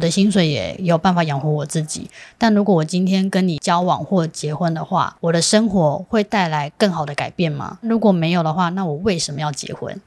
我的薪水也有办法养活我自己。但如果我今天跟你交往或结婚的话，我的生活会带来更好的改变吗？如果没有的话，那我为什么要结婚？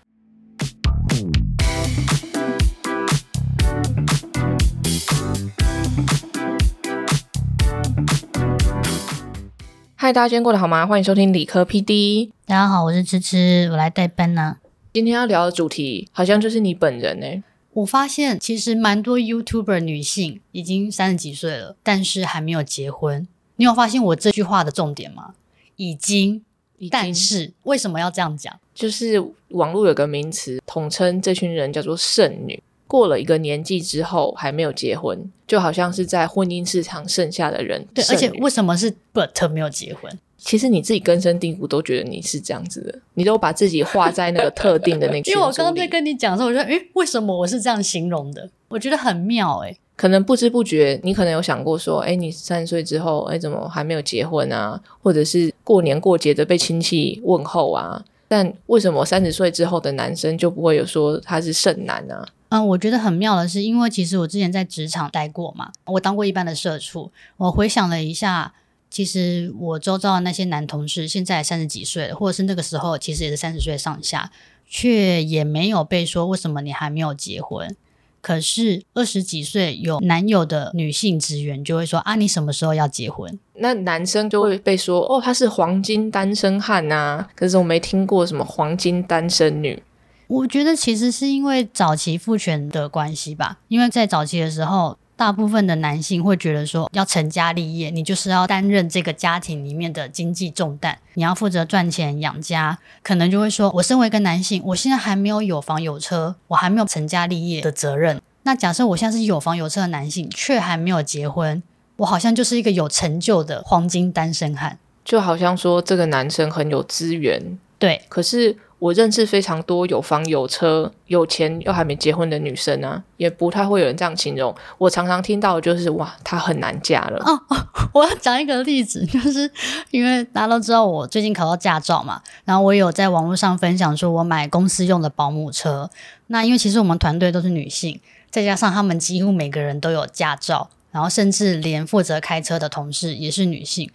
嗨，大家今天过得好吗？欢迎收听理科 PD。大家好，我是芝芝，我来代班呢。今天要聊的主题好像就是你本人呢。我发现其实蛮多 YouTuber 女性已经三十几岁了，但是还没有结婚。你有发现我这句话的重点吗？已经，但是为什么要这样讲？就是网络有个名词统称这群人叫做剩女。过了一个年纪之后还没有结婚，就好像是在婚姻市场剩下的人。对，而且为什么是 but 没有结婚？其实你自己根深蒂固都觉得你是这样子的，你都把自己画在那个特定的那个。因为我刚刚在跟你讲的时候，我说，诶，为什么我是这样形容的？我觉得很妙，诶。可能不知不觉，你可能有想过说，诶，你三十岁之后，诶，怎么还没有结婚啊？或者是过年过节的被亲戚问候啊？但为什么三十岁之后的男生就不会有说他是剩男啊？嗯，我觉得很妙的是，因为其实我之前在职场待过嘛，我当过一般的社畜。我回想了一下，其实我周遭的那些男同事，现在三十几岁了，或者是那个时候其实也是三十岁上下，却也没有被说为什么你还没有结婚。可是二十几岁有男友的女性职员就会说啊，你什么时候要结婚？那男生就会被说哦，他是黄金单身汉呐。可是我没听过什么黄金单身女。我觉得其实是因为早期父权的关系吧，因为在早期的时候，大部分的男性会觉得说，要成家立业，你就是要担任这个家庭里面的经济重担，你要负责赚钱养家，可能就会说，我身为一个男性，我现在还没有有房有车，我还没有成家立业的责任。那假设我现在是有房有车的男性，却还没有结婚，我好像就是一个有成就的黄金单身汉，就好像说这个男生很有资源，对，可是。我认识非常多有房有车、有钱又还没结婚的女生啊，也不太会有人这样形容。我常常听到的就是哇，她很难嫁了。哦，我要讲一个例子，就是因为大家都知道我最近考到驾照嘛，然后我有在网络上分享说我买公司用的保姆车。那因为其实我们团队都是女性，再加上她们几乎每个人都有驾照，然后甚至连负责开车的同事也是女性。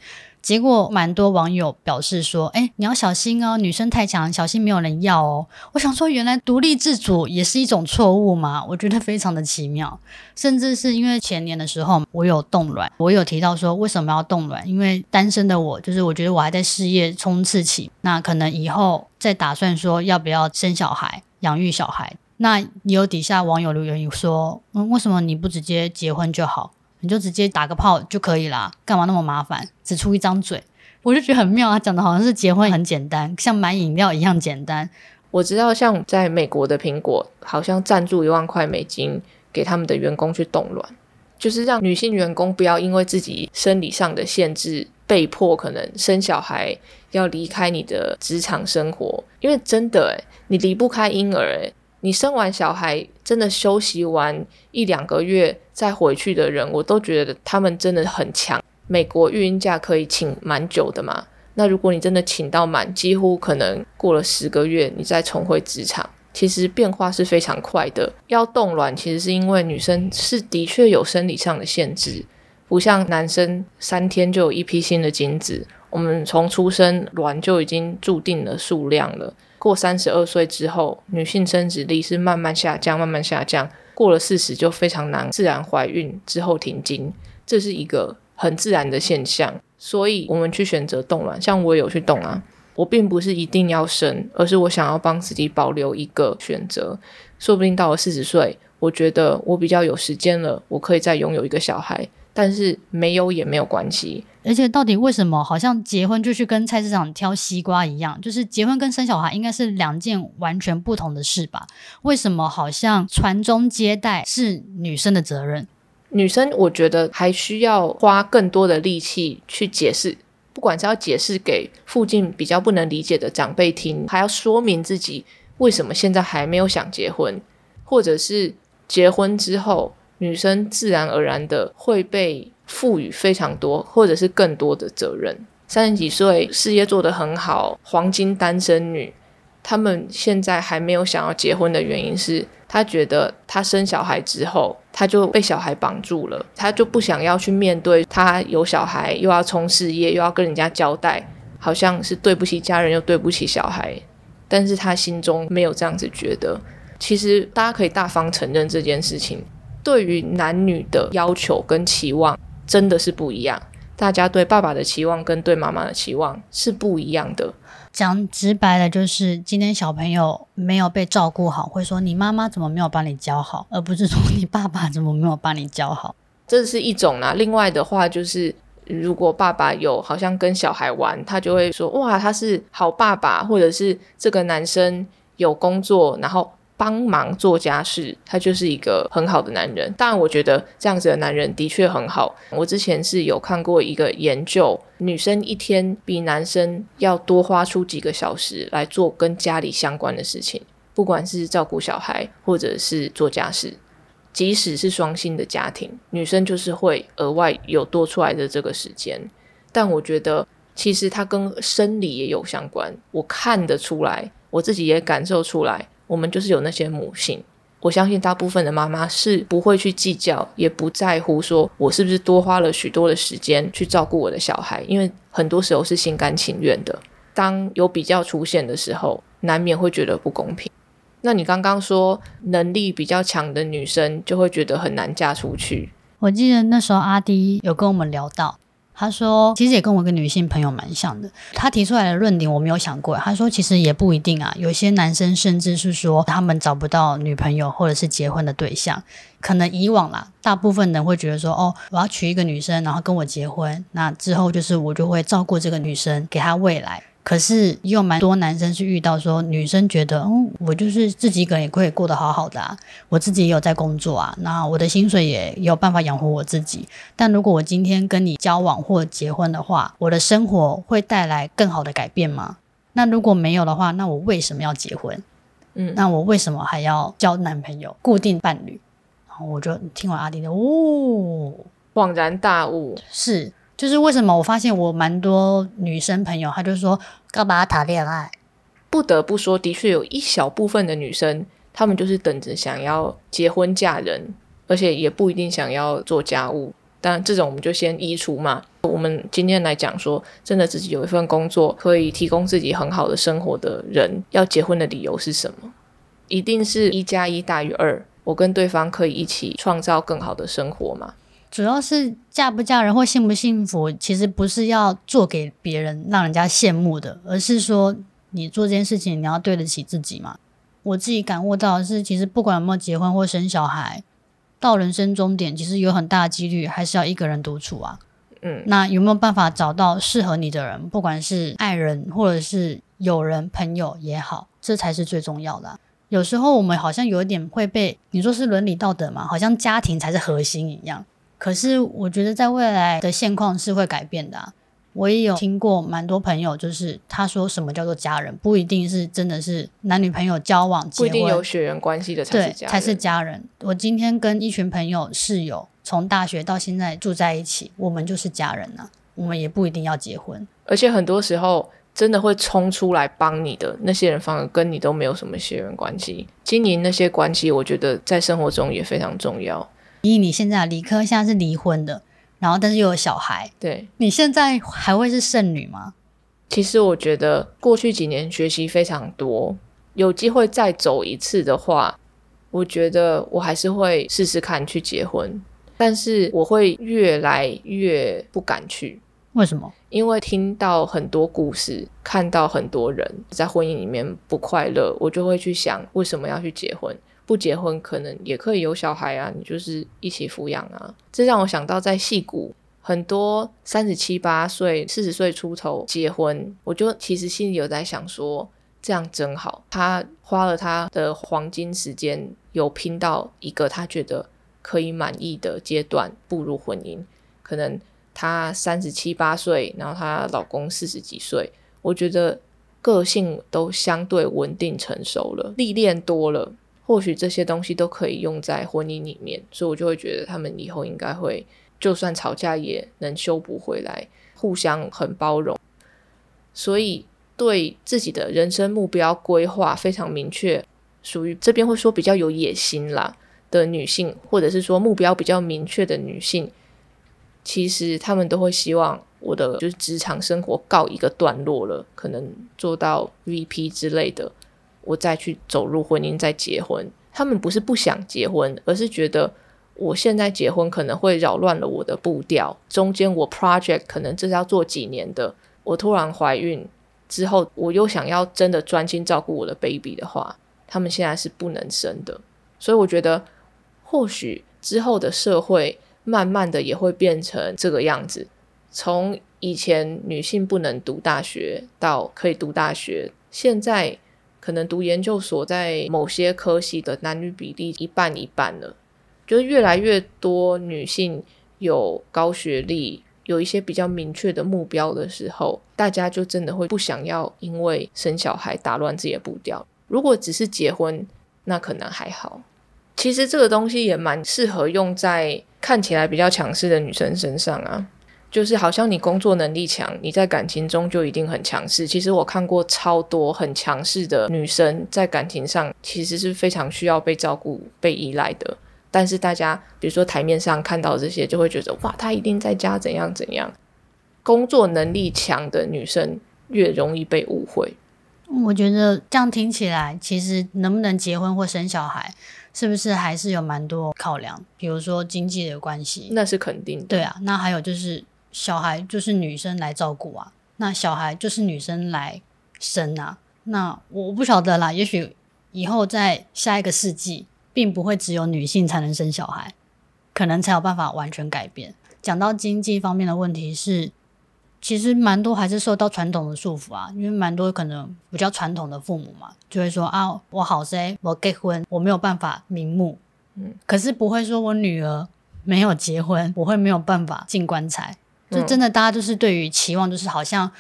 结果蛮多网友表示说：“哎，你要小心哦，女生太强，小心没有人要哦。”我想说，原来独立自主也是一种错误吗？我觉得非常的奇妙。甚至是因为前年的时候，我有冻卵，我有提到说为什么要冻卵？因为单身的我，就是我觉得我还在事业冲刺期，那可能以后再打算说要不要生小孩、养育小孩。那有底下网友留言说：“嗯，为什么你不直接结婚就好？”你就直接打个炮就可以啦，干嘛那么麻烦？只出一张嘴，我就觉得很妙啊！讲的好像是结婚很简单，像买饮料一样简单。我知道，像在美国的苹果，好像赞助一万块美金给他们的员工去冻卵，就是让女性员工不要因为自己生理上的限制，被迫可能生小孩，要离开你的职场生活。因为真的，诶你离不开婴儿，诶你生完小孩，真的休息完一两个月再回去的人，我都觉得他们真的很强。美国育婴假可以请蛮久的嘛？那如果你真的请到满，几乎可能过了十个月，你再重回职场，其实变化是非常快的。要冻卵，其实是因为女生是的确有生理上的限制，不像男生三天就有一批新的精子，我们从出生卵就已经注定了数量了。过三十二岁之后，女性生殖力是慢慢下降，慢慢下降。过了四十就非常难自然怀孕之后停经，这是一个很自然的现象。所以我们去选择冻卵，像我有去冻啊，我并不是一定要生，而是我想要帮自己保留一个选择。说不定到了四十岁，我觉得我比较有时间了，我可以再拥有一个小孩。但是没有也没有关系，而且到底为什么好像结婚就去跟菜市场挑西瓜一样？就是结婚跟生小孩应该是两件完全不同的事吧？为什么好像传宗接代是女生的责任？女生我觉得还需要花更多的力气去解释，不管是要解释给附近比较不能理解的长辈听，还要说明自己为什么现在还没有想结婚，或者是结婚之后。女生自然而然的会被赋予非常多，或者是更多的责任。三十几岁，事业做得很好，黄金单身女，他们现在还没有想要结婚的原因是，他觉得他生小孩之后，他就被小孩绑住了，他就不想要去面对他有小孩又要冲事业又要跟人家交代，好像是对不起家人又对不起小孩，但是他心中没有这样子觉得。其实大家可以大方承认这件事情，对于男女的要求跟期望真的是不一样。大家对爸爸的期望跟对妈妈的期望是不一样的。讲直白的，就是今天小朋友没有被照顾好，会说你妈妈怎么没有帮你教好，而不是说你爸爸怎么没有帮你教好。这是一种啦。另外的话，就是如果爸爸有好像跟小孩玩，他就会说哇，他是好爸爸，或者是这个男生有工作，然后。帮忙做家事，他就是一个很好的男人。当然，我觉得这样子的男人的确很好。我之前是有看过一个研究，女生一天比男生要多花出几个小时来做跟家里相关的事情，不管是照顾小孩或者是做家事，即使是双薪的家庭，女生就是会额外有多出来的这个时间。但我觉得，其实它跟生理也有相关，我看得出来，我自己也感受出来。我们就是有那些母性，我相信大部分的妈妈是不会去计较，也不在乎说我是不是多花了许多的时间去照顾我的小孩，因为很多时候是心甘情愿的。当有比较出现的时候，难免会觉得不公平。那你刚刚说能力比较强的女生就会觉得很难嫁出去。我记得那时候阿迪有跟我们聊到。他说，其实也跟我一个女性朋友蛮像的。他提出来的论点我没有想过。他说，其实也不一定啊。有些男生甚至是说，他们找不到女朋友或者是结婚的对象，可能以往啦，大部分人会觉得说，哦，我要娶一个女生，然后跟我结婚，那之后就是我就会照顾这个女生，给她未来。可是也有蛮多男生是遇到说女生觉得，嗯，我就是自己一个人也可以过得好好的啊，我自己也有在工作啊，那我的薪水也有办法养活我自己。但如果我今天跟你交往或结婚的话，我的生活会带来更好的改变吗？那如果没有的话，那我为什么要结婚？嗯，那我为什么还要交男朋友、固定伴侣？然后我就听完阿迪的，哦，恍然大悟，是。就是为什么我发现我蛮多女生朋友，她就说干嘛谈恋爱？不得不说，的确有一小部分的女生，她们就是等着想要结婚嫁人，而且也不一定想要做家务。但这种我们就先移除嘛。我们今天来讲说，真的自己有一份工作，可以提供自己很好的生活的人，要结婚的理由是什么？一定是一加一大于二，我跟对方可以一起创造更好的生活嘛？主要是嫁不嫁人或幸不幸福，其实不是要做给别人让人家羡慕的，而是说你做这件事情你要对得起自己嘛。我自己感悟到的是，其实不管有没有结婚或生小孩，到人生终点，其实有很大的几率还是要一个人独处啊。嗯，那有没有办法找到适合你的人，不管是爱人或者是友人、朋友也好，这才是最重要的。有时候我们好像有一点会被你说是伦理道德嘛，好像家庭才是核心一样。可是我觉得在未来的现况是会改变的。我也有听过蛮多朋友，就是他说什么叫做家人，不一定是真的是男女朋友交往，不一定有血缘关系的才是家人。才是家人。我今天跟一群朋友室友从大学到现在住在一起，我们就是家人呐。我们也不一定要结婚，而且很多时候真的会冲出来帮你的那些人，反而跟你都没有什么血缘关系。经营那些关系，我觉得在生活中也非常重要。以你现在理科现在是离婚的，然后但是又有小孩，对你现在还会是剩女吗？其实我觉得过去几年学习非常多，有机会再走一次的话，我觉得我还是会试试看去结婚，但是我会越来越不敢去。为什么？因为听到很多故事，看到很多人在婚姻里面不快乐，我就会去想为什么要去结婚。不结婚可能也可以有小孩啊，你就是一起抚养啊。这让我想到在戏谷很多三十七八岁、四十岁出头结婚，我就其实心里有在想说，这样真好。他花了他的黄金时间，有拼到一个他觉得可以满意的阶段步入婚姻。可能他三十七八岁，然后她老公四十几岁，我觉得个性都相对稳定成熟了，历练多了。或许这些东西都可以用在婚姻里面，所以我就会觉得他们以后应该会，就算吵架也能修补回来，互相很包容。所以对自己的人生目标规划非常明确，属于这边会说比较有野心啦的女性，或者是说目标比较明确的女性，其实她们都会希望我的就是职场生活告一个段落了，可能做到 VP 之类的，我再去走入婚姻再结婚。他们不是不想结婚，而是觉得我现在结婚可能会扰乱了我的步调，中间我 project 可能这是要做几年的，我突然怀孕之后，我又想要真的专心照顾我的 baby 的话，他们现在是不能生的。所以我觉得，或许之后的社会慢慢的也会变成这个样子，从以前女性不能读大学到可以读大学，现在。可能读研究所，在某些科系的男女比例一半一半了，就是越来越多女性有高学历，有一些比较明确的目标的时候，大家就真的会不想要因为生小孩打乱自己的步调。如果只是结婚，那可能还好。其实这个东西也蛮适合用在看起来比较强势的女生身上啊。就是好像你工作能力强，你在感情中就一定很强势。其实我看过超多很强势的女生，在感情上其实是非常需要被照顾、被依赖的。但是大家比如说台面上看到这些，就会觉得哇，她一定在家怎样怎样。工作能力强的女生越容易被误会。我觉得这样听起来，其实能不能结婚或生小孩，是不是还是有蛮多考量？比如说经济的关系，那是肯定的。对啊，那还有就是。小孩就是女生来照顾啊，那小孩就是女生来生啊。那我不晓得啦，也许以后在下一个世纪，并不会只有女性才能生小孩，可能才有办法完全改变。讲到经济方面的问题，是其实蛮多还是受到传统的束缚啊，因为蛮多可能比较传统的父母嘛，就会说啊，我好生我结婚，我没有办法瞑目，嗯，可是不会说我女儿没有结婚，我会没有办法进棺材。就真的，大家就是对于期望，就是好像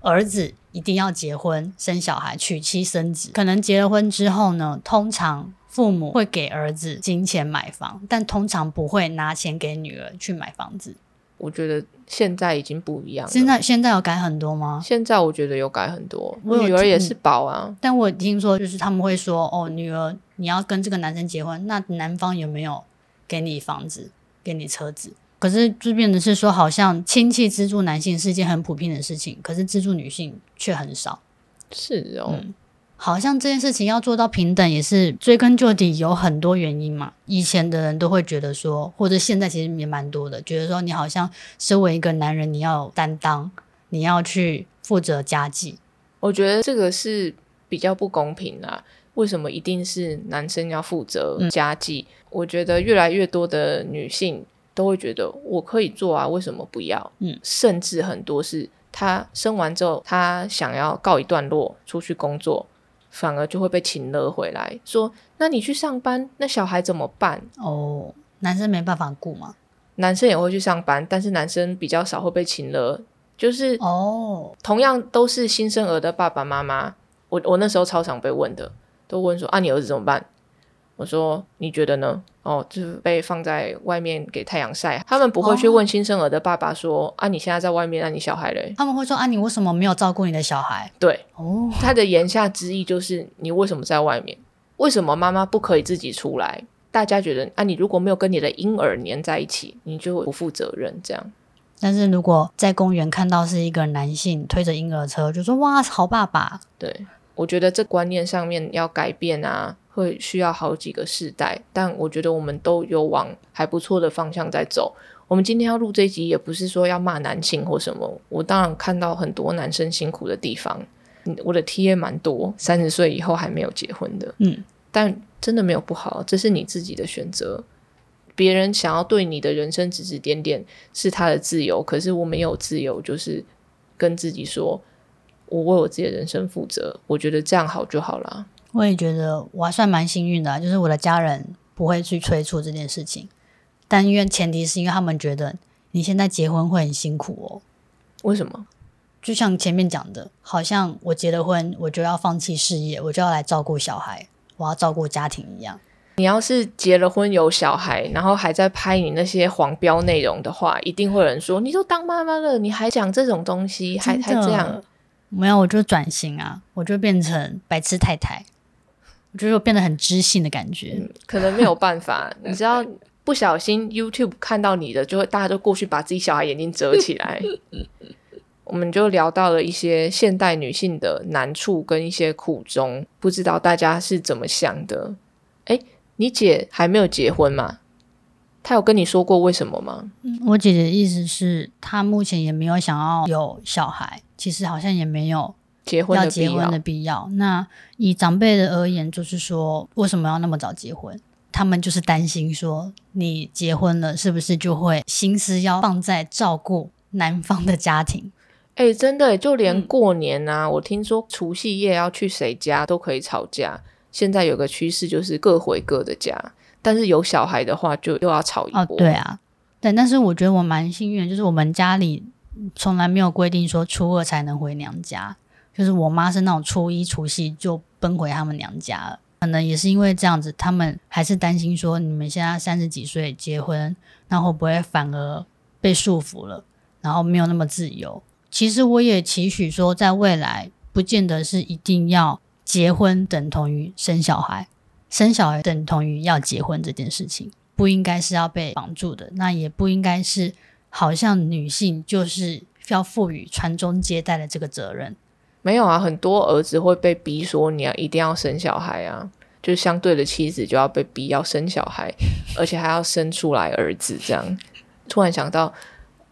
儿子一定要结婚、生小孩、娶妻生子。可能结了婚之后呢，通常父母会给儿子金钱买房，但通常不会拿钱给女儿去买房子。我觉得现在已经不一样。现在现在有改很多吗？现在我觉得有改很多。我女儿也是宝啊，但我听说就是他们会说，哦，女儿你要跟这个男生结婚，那男方有没有给你房子、给你车子？可是就变的是说，好像亲戚资助男性是一件很普遍的事情，可是资助女性却很少。是哦，好像这件事情要做到平等，也是追根究底有很多原因嘛。以前的人都会觉得说，或者现在其实也蛮多的，觉得说你好像身为一个男人，你要担当，你要去负责家计。我觉得这个是比较不公平啊。为什么一定是男生要负责家计？我觉得越来越多的女性。都会觉得我可以做啊，为什么不要？嗯，甚至很多是他生完之后，他想要告一段落，出去工作，反而就会被请了回来，说：“那你去上班，那小孩怎么办？”哦，男生没办法顾吗？男生也会去上班，但是男生比较少会被请了。就是哦，同样都是新生儿的爸爸妈妈，我我那时候超常被问的，都问说：“啊，你儿子怎么办？”我说：“你觉得呢？”哦，就是被放在外面给太阳晒。他们不会去问新生儿的爸爸说：“啊，你现在在外面，那你小孩嘞？”他们会说：“啊，你为什么没有照顾你的小孩？”对，哦，他的言下之意就是你为什么在外面？为什么妈妈不可以自己出来？大家觉得啊，你如果没有跟你的婴儿粘在一起，你就不负责任这样。但是如果在公园看到是一个男性推着婴儿车，就说：“哇，好爸爸。”对，我觉得这观念上面要改变啊。会需要好几个世代，但我觉得我们都有往还不错的方向在走。我们今天要录这集，也不是说要骂男性或什么。我当然看到很多男生辛苦的地方，我的 T 也蛮多，三十岁以后还没有结婚的，嗯，但真的没有不好，这是你自己的选择。别人想要对你的人生指指点点是他的自由，可是我没有自由，就是跟自己说，我为我自己的人生负责。我觉得这样好就好了。我也觉得我还算蛮幸运的，就是我的家人不会去催促这件事情，但因为前提是因为他们觉得你现在结婚会很辛苦哦。为什么？就像前面讲的，好像我结了婚，我就要放弃事业，我就要来照顾小孩，我要照顾家庭一样。你要是结了婚有小孩，然后还在拍你那些黄标内容的话，一定会有人说：你都当妈妈了，你还讲这种东西，还还这样。没有，我就转型啊，我就变成白痴太太，我觉得我变得很知性的感觉。可能没有办法，你知道，不小心 YouTube 看到你的，就会大家都过去把自己小孩眼睛遮起来。我们就聊到了一些现代女性的难处跟一些苦衷，不知道大家是怎么想的？哎，你姐还没有结婚吗？她有跟你说过为什么吗？嗯，我姐姐的意思是，她目前也没有想要有小孩，其实好像也没有结婚要结婚的必要。那以长辈的而言，就是说，为什么要那么早结婚？他们就是担心说，你结婚了，是不是就会心思要放在照顾男方的家庭？哎，真的，就连过年啊，我听说除夕夜要去谁家都可以吵架。现在有个趋势就是各回各的家，但是有小孩的话就又要吵一波。哦，对啊，对，但是我觉得我蛮幸运，就是我们家里从来没有规定说初二才能回娘家，就是我妈是那种初一除夕就奔回他们娘家了。可能也是因为这样子，他们还是担心说你们现在三十几岁结婚，那会不会反而被束缚了，然后没有那么自由？其实我也期许说，在未来不见得是一定要结婚等同于生小孩，生小孩等同于要结婚这件事情，不应该是要被绑住的。那也不应该是好像女性就是要赋予传宗接代的这个责任。没有啊，很多儿子会被逼说你要一定要生小孩啊，就相对的妻子就要被逼要生小孩，而且还要生出来儿子这样。突然想到。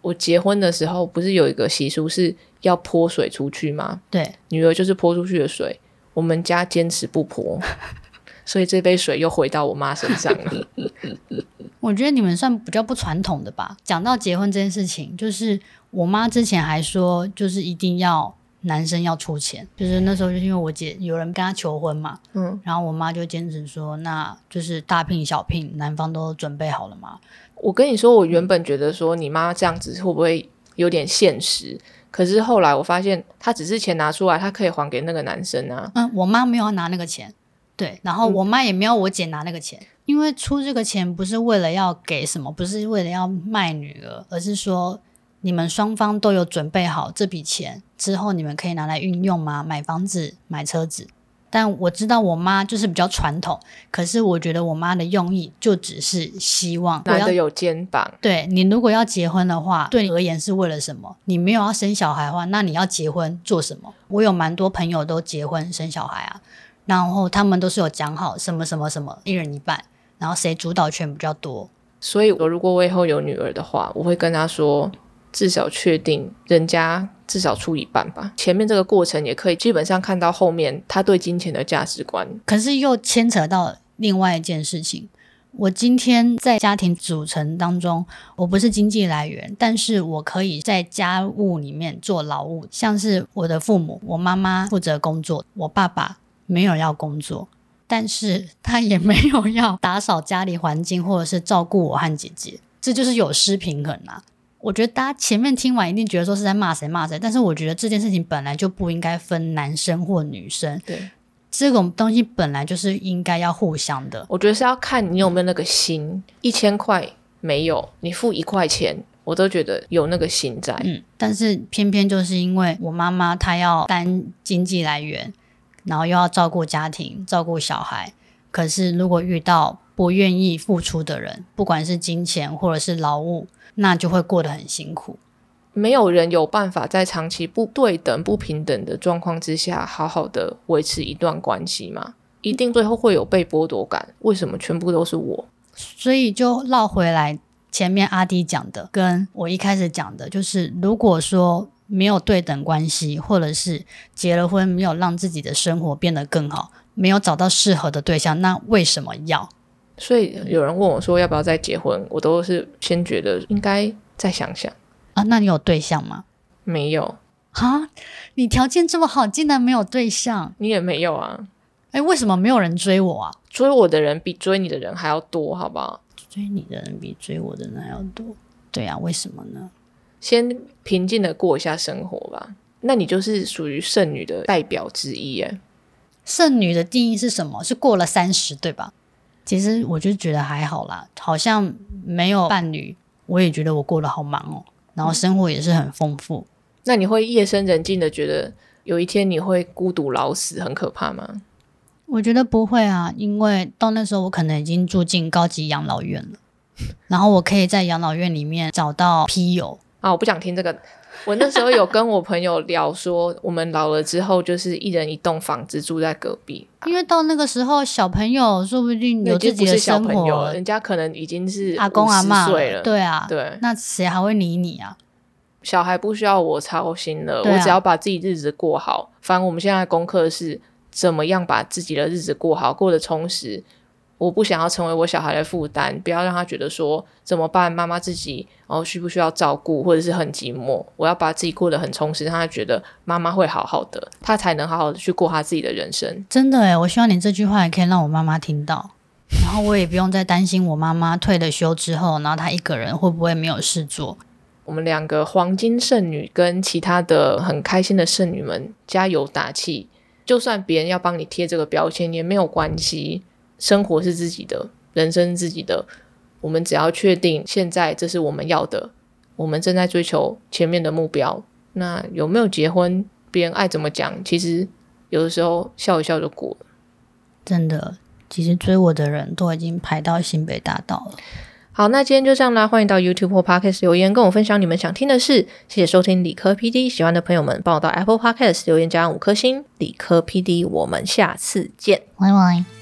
我结婚的时候不是有一个习俗是要泼水出去吗？对，女儿就是泼出去的水。我们家坚持不泼，所以这杯水又回到我妈身上了。我觉得你们算比较不传统的吧。讲到结婚这件事情，就是我妈之前还说，就是一定要男生要出钱。就是那时候，就是因为我姐有人跟她求婚嘛，嗯，然后我妈就坚持说，那就是大聘小聘，男方都准备好了吗。我跟你说，我原本觉得说你妈这样子会不会有点现实？可是后来我发现，她只是钱拿出来，她可以还给那个男生啊。嗯，我妈没有拿那个钱，对，然后我妈也没有我姐拿那个钱，因为出这个钱不是为了要给什么，不是为了要卖女儿，而是说你们双方都有准备好这笔钱之后，你们可以拿来运用吗？买房子、买车子。但我知道我妈就是比较传统，可是我觉得我妈的用意就只是希望男的有肩膀。对你如果要结婚的话，对你而言是为了什么？你没有要生小孩的话，那你要结婚做什么？我有蛮多朋友都结婚生小孩啊，然后他们都是有讲好什么什么什么，一人一半，然后谁主导权比较多。所以，我如果我以后有女儿的话，我会跟她说，至少确定人家。至少出一半吧。前面这个过程也可以基本上看到后面他对金钱的价值观。可是又牵扯到另外一件事情。我今天在家庭组成当中，我不是经济来源，但是我可以在家务里面做劳务，像是我的父母，我妈妈负责工作，我爸爸没有要工作，但是他也没有要打扫家里环境或者是照顾我和姐姐，这就是有失平衡啊。我觉得大家前面听完一定觉得说是在骂谁骂谁，但是我觉得这件事情本来就不应该分男生或女生，对，这种东西本来就是应该要互相的。我觉得是要看你有没有那个心，一千块没有，你付一块钱，我都觉得有那个心在。嗯，但是偏偏就是因为我妈妈她要担经济来源，然后又要照顾家庭、照顾小孩，可是如果遇到不愿意付出的人，不管是金钱或者是劳务。那就会过得很辛苦。没有人有办法在长期不对等、不平等的状况之下，好好的维持一段关系嘛？一定最后会有被剥夺感。为什么全部都是我？所以就绕回来前面阿迪讲的，跟我一开始讲的，就是如果说没有对等关系，或者是结了婚没有让自己的生活变得更好，没有找到适合的对象，那为什么要？所以有人问我说要不要再结婚，我都是先觉得应该再想想啊。那你有对象吗？没有啊？你条件这么好，竟然没有对象？你也没有啊？哎，为什么没有人追我啊？追我的人比追你的人还要多，好不好？追你的人比追我的人还要多？对啊，为什么呢？先平静的过一下生活吧。那你就是属于剩女的代表之一哎。剩女的定义是什么？是过了三十，对吧？其实我就觉得还好啦，好像没有伴侣，我也觉得我过得好忙哦。然后生活也是很丰富。那你会夜深人静的觉得有一天你会孤独老死，很可怕吗？我觉得不会啊，因为到那时候我可能已经住进高级养老院了，然后我可以在养老院里面找到批友。啊，我不想听这个。我那时候有跟我朋友聊说，我们老了之后就是一人一栋房子住在隔壁，因为到那个时候小朋友说不定有自己的生活，人家可能已经是阿公阿妈了，对啊，对，那谁还会理你啊？小孩不需要我操心了，我只要把自己日子过好。反正我们现在功课是怎么样把自己的日子过好，过得充实。我不想要成为我小孩的负担，不要让他觉得说怎么办，妈妈自己哦需不需要照顾，或者是很寂寞。我要把自己过得很充实，让他觉得妈妈会好好的，他才能好好的去过他自己的人生。真的诶，我希望你这句话也可以让我妈妈听到，然后我也不用再担心我妈妈退了休之后，然后她一个人会不会没有事做。我们两个黄金剩女跟其他的很开心的剩女们加油打气，就算别人要帮你贴这个标签也没有关系。生活是自己的，人生自己的。我们只要确定现在这是我们要的，我们正在追求前面的目标。那有没有结婚，别人爱怎么讲，其实有的时候笑一笑就过了。真的，其实追我的人都已经排到新北大道了。好，那今天就这样啦。欢迎到 YouTube 或 Podcast 留言跟我分享你们想听的事。谢谢收听理科 PD，喜欢的朋友们帮我到 Apple Podcast 留言加五颗星。理科 PD，我们下次见，拜拜。